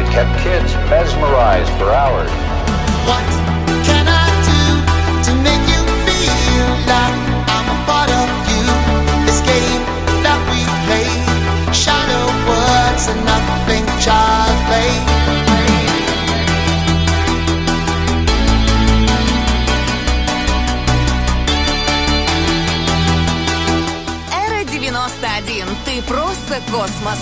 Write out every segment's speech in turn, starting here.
It kept kids mesmerized for hours. What can I do to make you feel like I'm a part of you? This game that we play, shallow words and nothing child's play. Эра 91. Ты просто космос.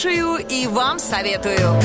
Слушаю и вам советую.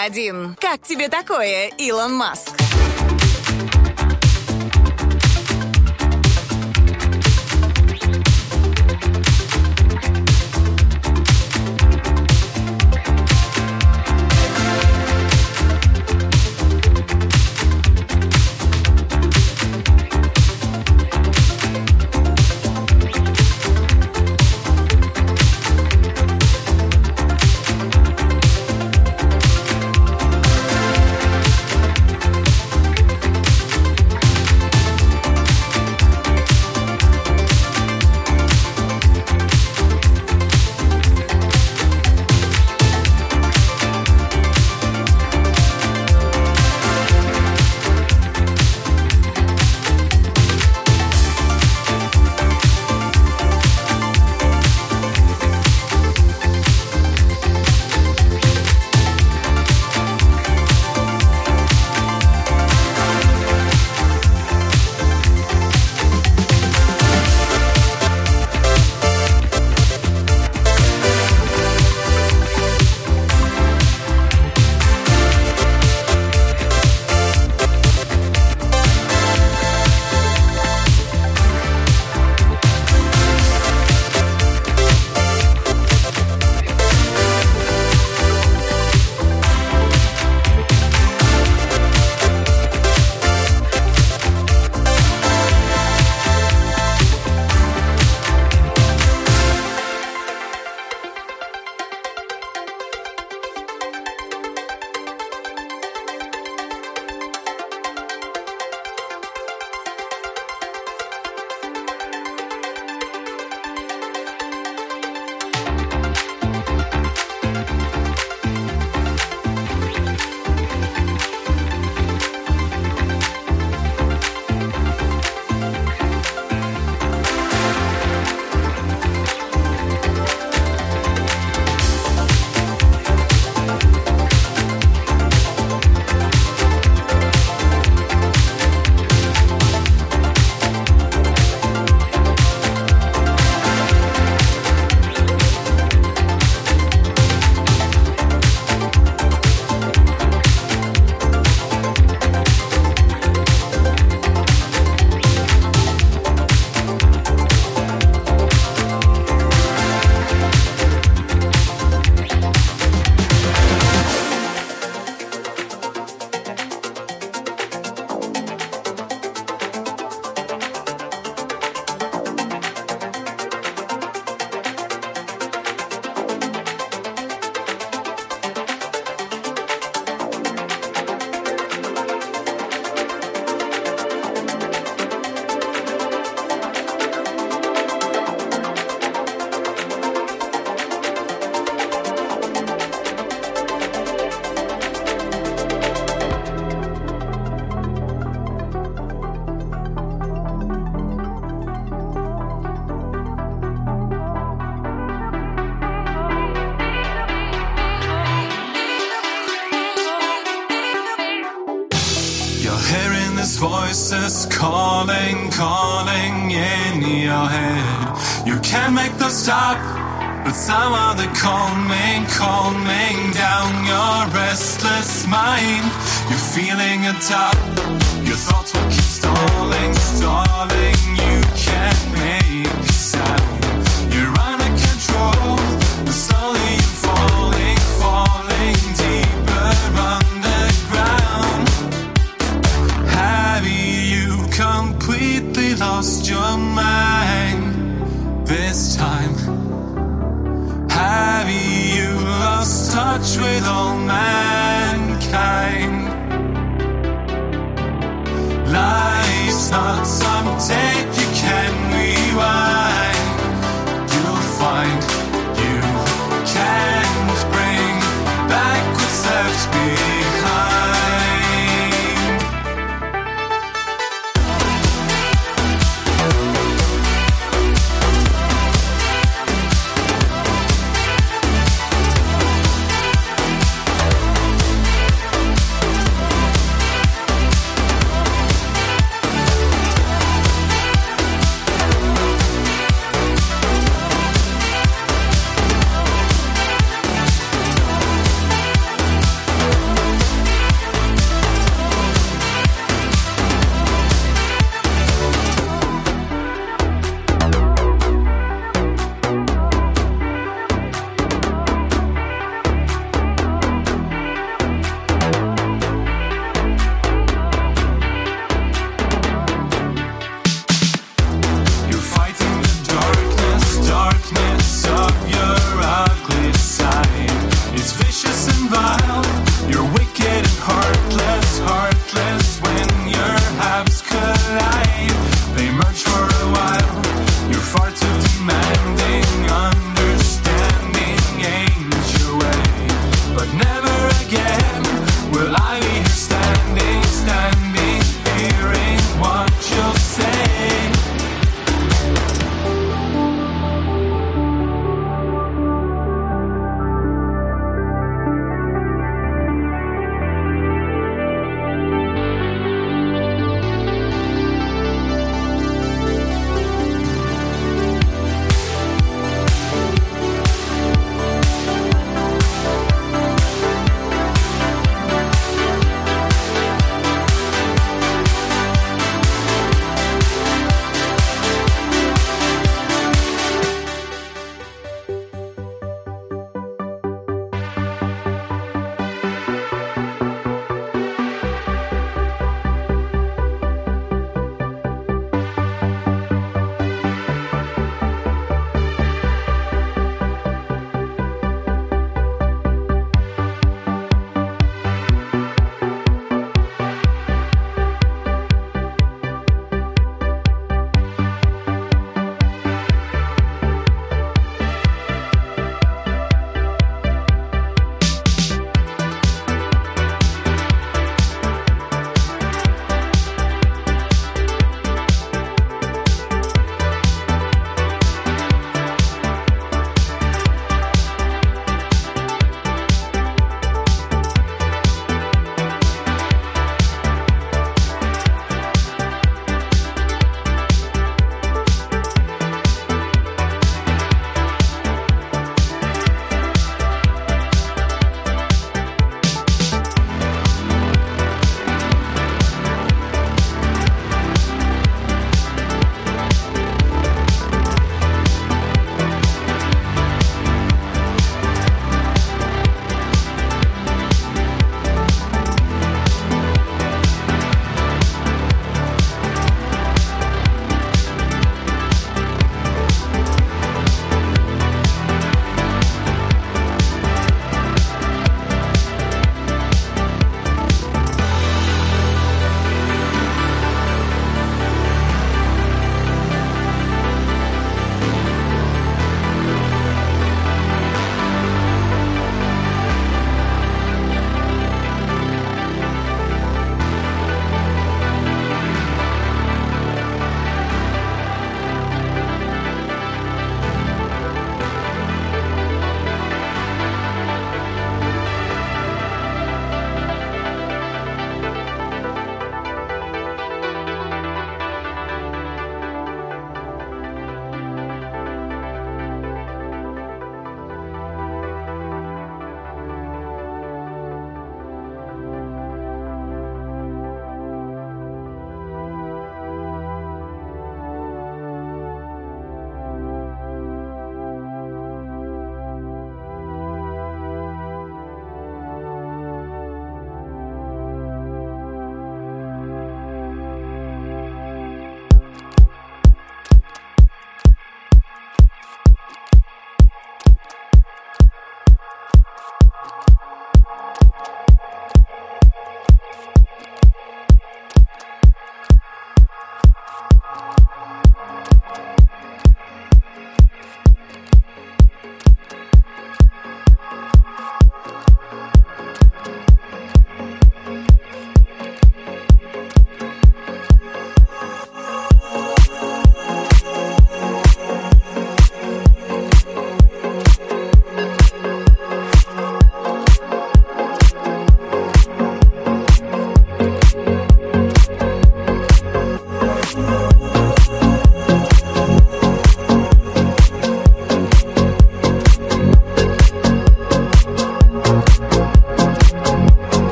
Формула-1. Как тебе такое, Илон Маск? Maybe you lost touch with all mankind. Life's not some take.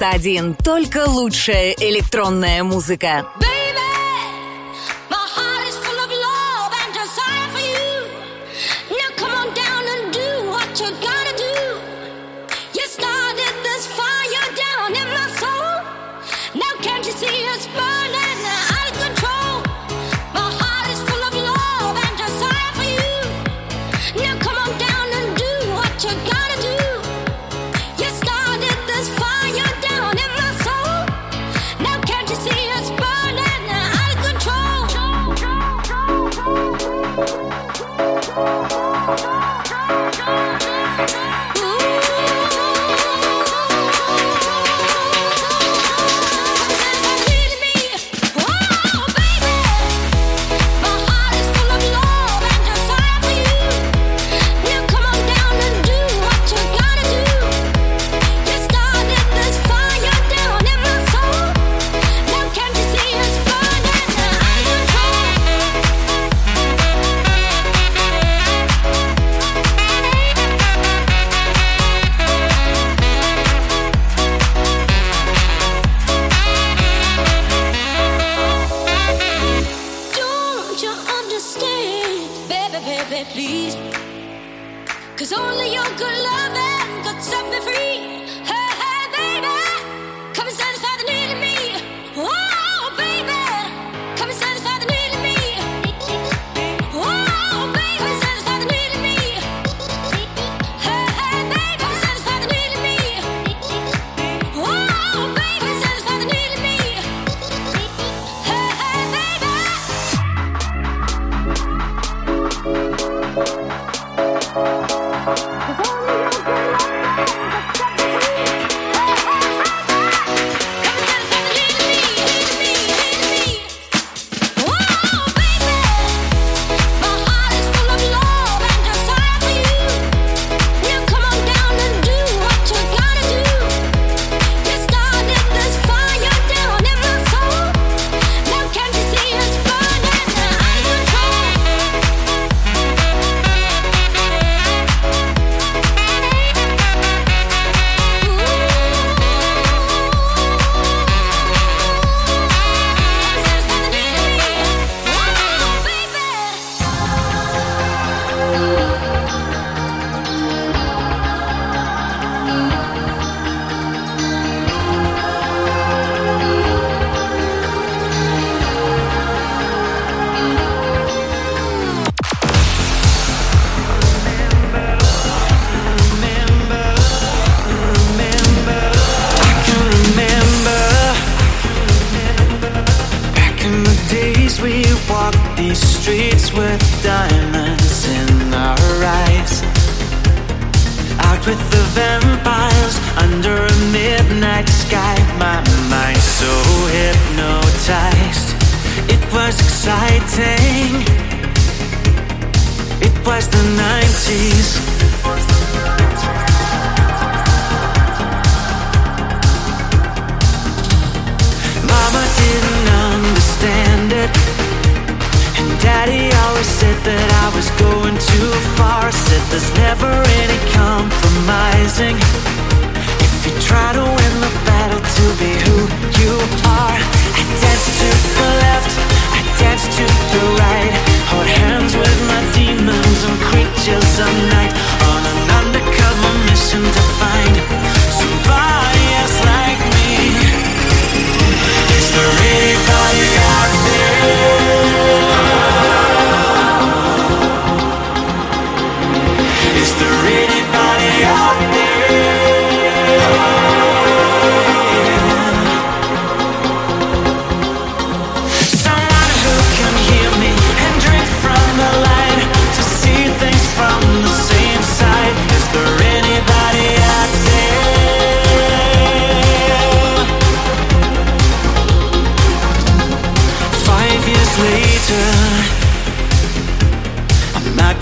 91. Только лучшая электронная музыка. My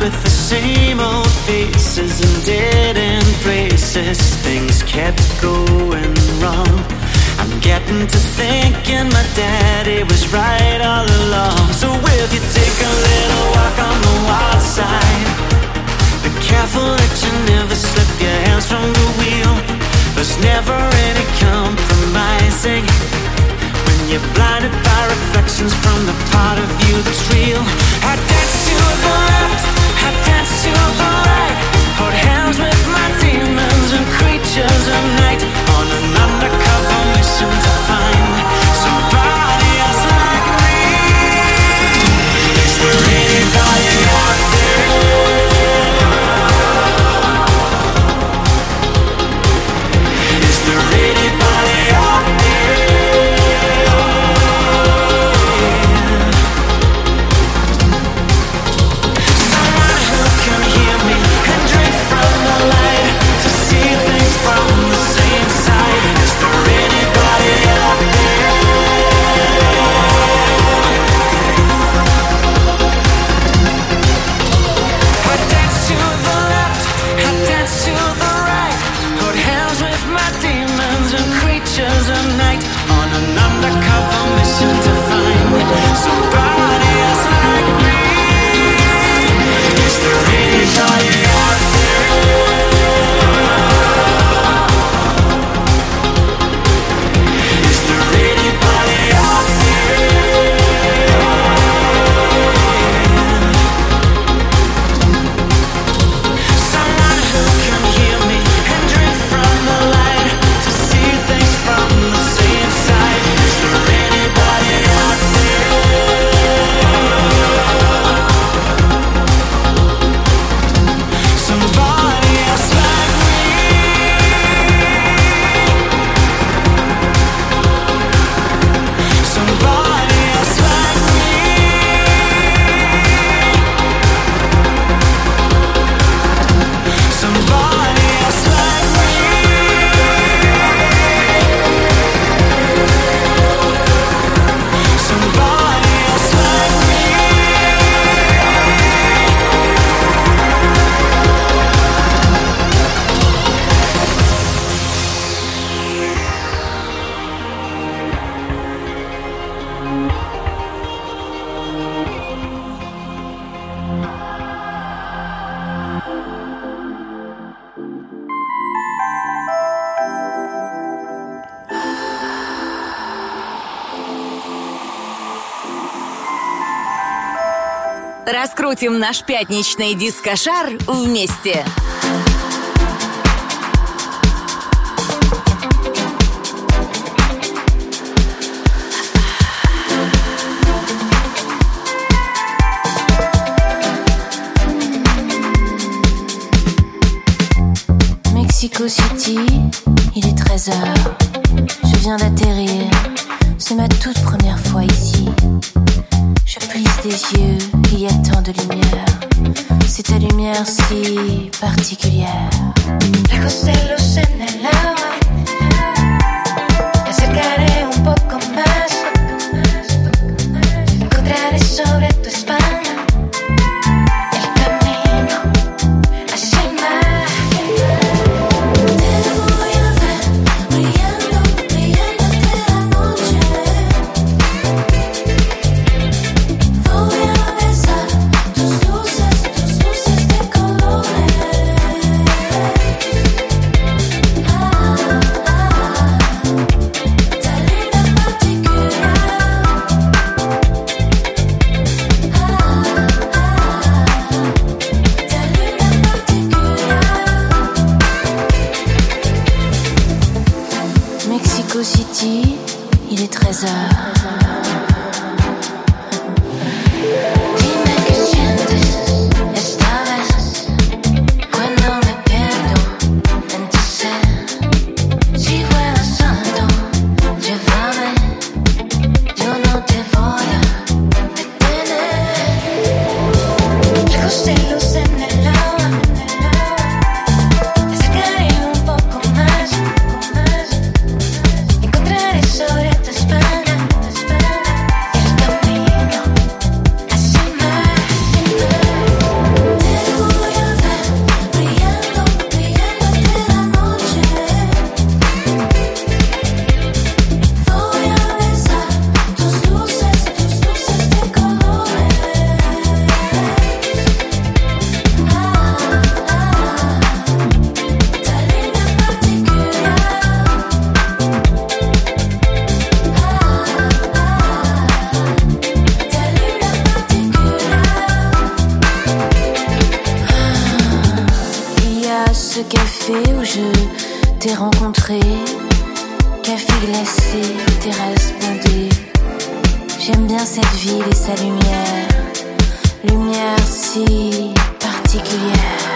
with the same old faces and dead embraces. Things kept going wrong. I'm getting to thinking my daddy was right all along. So if you take a little walk on the wild side, be careful that you never slip your hands from the wheel. There's never any compromising you're blinded by reflections from the part of you that's real. I dance to the left, I dance to the right. Hold hands with my demons and creatures of night On an undercover mission to find крутим наш пятничный дискошар вместе. Вместе. ce café où je t'ai rencontré. Café glacé, terrasse bondée. J'aime bien cette ville et sa lumière. Lumière si particulière.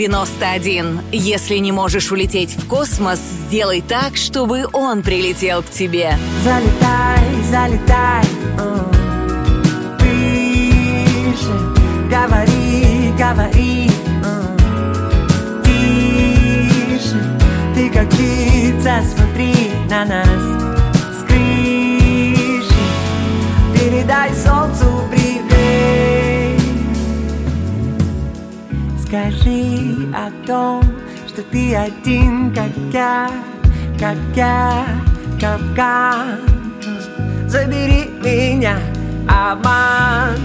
91. Если не можешь улететь в космос, сделай так, чтобы он прилетел к тебе. Залетай, залетай. Выше. Говори, говори. Тише. Ты как птица, смотри на нас. С крыши. Передай солнцу привет. Скажи о том, что ты один, как я, как я, капкан. Забери меня, обман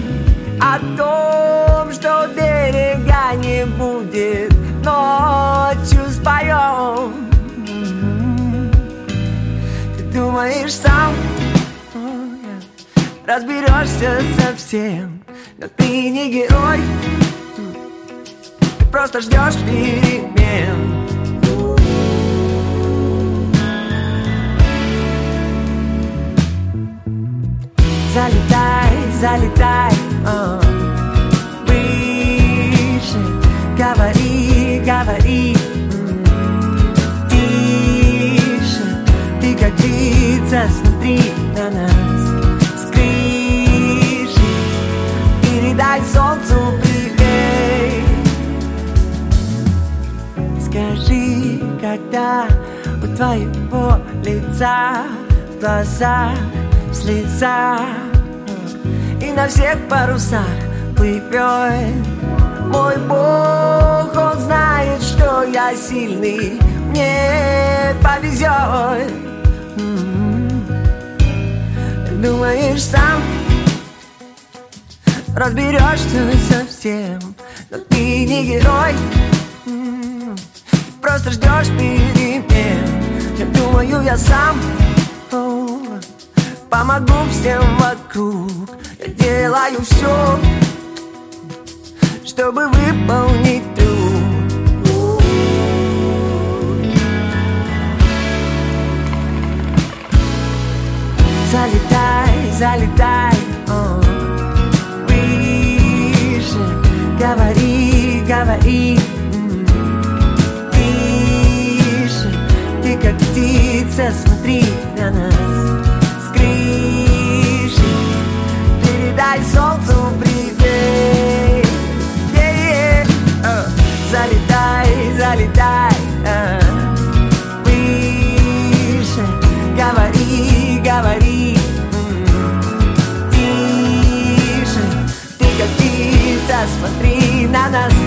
о том, что берега не будет, ночью споем. Ты думаешь сам, разберешься со всем, но ты не герой просто ждешь перемен. Залетай, залетай а. Выше Говори, говори. Тише Ты как птица, смотри на нас. С крыши Передай солнцу когда у твоего лица в глазах слеза И на всех парусах плывет мой Бог Он знает, что я сильный, мне повезет М-м. Думаешь сам разберешься совсем Но ты не герой. Просто ждешь перемен. Я думаю, я сам Помогу всем вокруг. Я делаю все Чтобы выполнить труд. Залетай, залетай птица смотри на нас с крыши. Передай солнцу привет. Yeah, yeah. Uh, залетай, залетай. Uh, выше. Говори, говори. Тише. Ты как птица, смотри на нас.